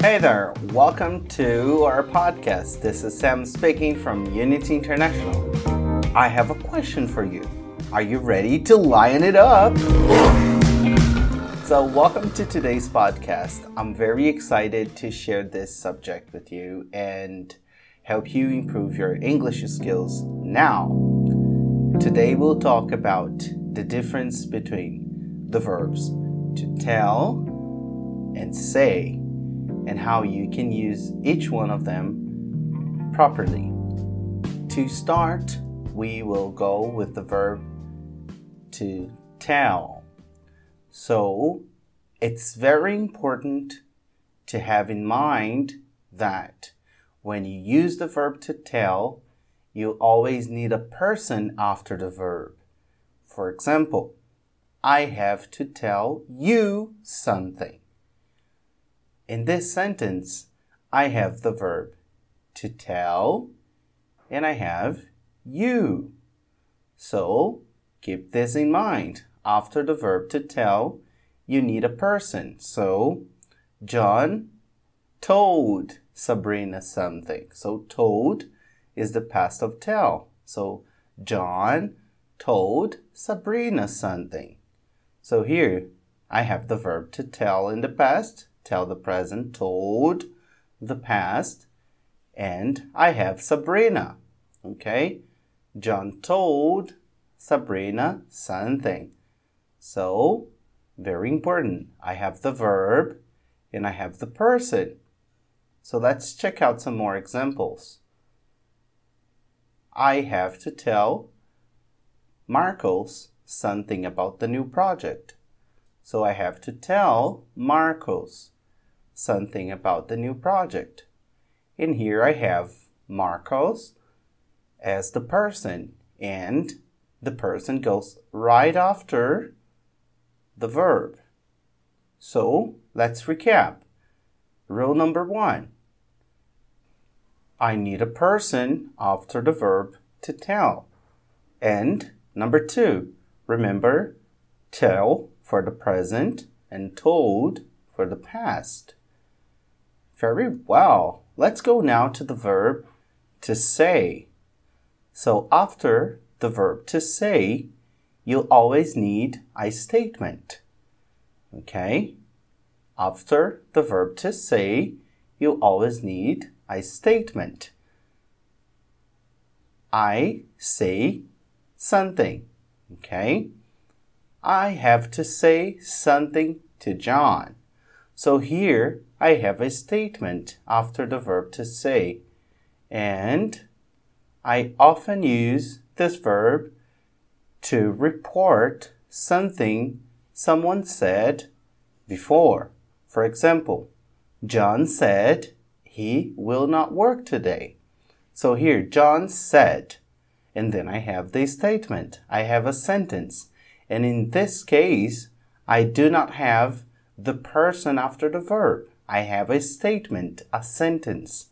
Hey there, welcome to our podcast. This is Sam speaking from Unity International. I have a question for you. Are you ready to lion it up? So, welcome to today's podcast. I'm very excited to share this subject with you and help you improve your English skills now. Today, we'll talk about the difference between the verbs to tell and say and how you can use each one of them properly. To start, we will go with the verb to tell. So it's very important to have in mind that when you use the verb to tell, you always need a person after the verb. For example, I have to tell you something. In this sentence, I have the verb to tell and I have you. So keep this in mind after the verb to tell, you need a person. So, John told Sabrina something. So, told is the past of tell. So, John told Sabrina something. So, here I have the verb to tell in the past, tell the present, told the past, and I have Sabrina. Okay? John told Sabrina something. So, very important. I have the verb and I have the person. So let's check out some more examples. I have to tell Marcos something about the new project. So I have to tell Marcos something about the new project. And here I have Marcos as the person, and the person goes right after the verb. So let's recap. Rule number one I need a person after the verb to tell. And number two, remember tell for the present and told for the past. Very well. Let's go now to the verb to say. So after the verb to say, you always need a statement. Okay? After the verb to say, you always need a statement. I say something. Okay? I have to say something to John. So here I have a statement after the verb to say. And I often use this verb to report something someone said before. For example, John said he will not work today. So here, John said, and then I have the statement. I have a sentence. And in this case, I do not have the person after the verb. I have a statement, a sentence.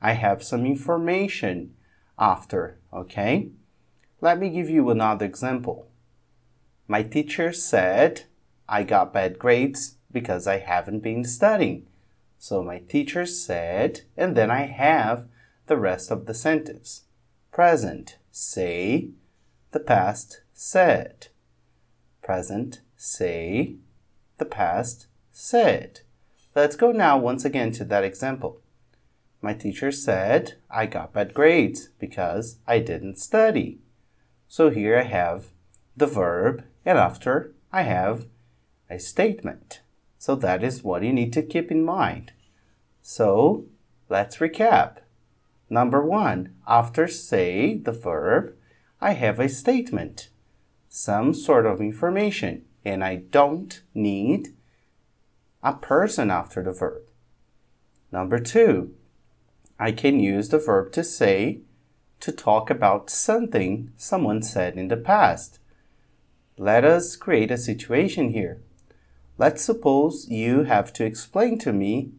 I have some information after, okay? Let me give you another example. My teacher said I got bad grades because I haven't been studying. So my teacher said, and then I have the rest of the sentence. Present, say, the past, said. Present, say, the past, said. Let's go now once again to that example. My teacher said I got bad grades because I didn't study. So here I have the verb, and after I have a statement. So that is what you need to keep in mind. So let's recap. Number one, after say the verb, I have a statement, some sort of information, and I don't need a person after the verb. Number two, I can use the verb to say to talk about something someone said in the past. Let us create a situation here. Let's suppose you have to explain to me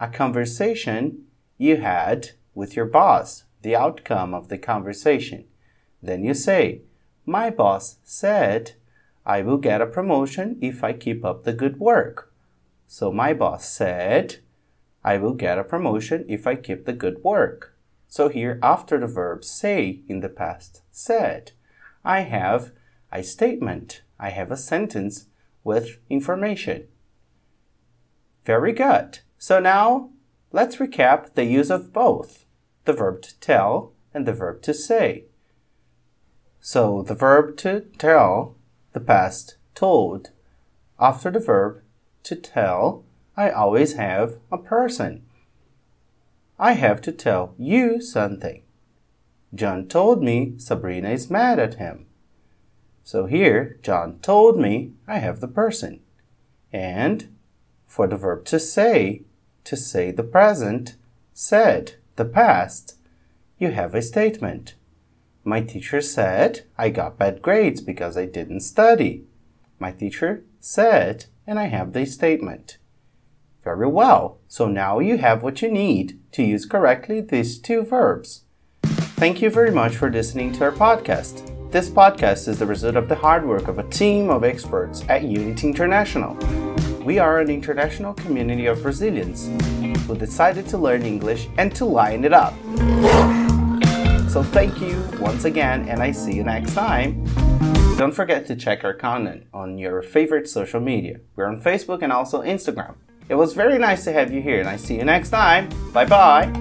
a conversation you had with your boss, the outcome of the conversation. Then you say, My boss said I will get a promotion if I keep up the good work. So my boss said I will get a promotion if I keep the good work. So here, after the verb say in the past, said, I have a statement. I have a sentence with information. Very good. So now let's recap the use of both the verb to tell and the verb to say. So the verb to tell, the past told. After the verb to tell, I always have a person. I have to tell you something. John told me Sabrina is mad at him. So here, John told me I have the person. And for the verb to say, to say the present, said the past, you have a statement. My teacher said I got bad grades because I didn't study. My teacher said, and I have the statement. Very well. So now you have what you need to use correctly these two verbs. Thank you very much for listening to our podcast. This podcast is the result of the hard work of a team of experts at Unity International. We are an international community of Brazilians who decided to learn English and to line it up. So thank you once again, and I see you next time. Don't forget to check our content on your favorite social media. We're on Facebook and also Instagram. It was very nice to have you here, and I see you next time. Bye bye.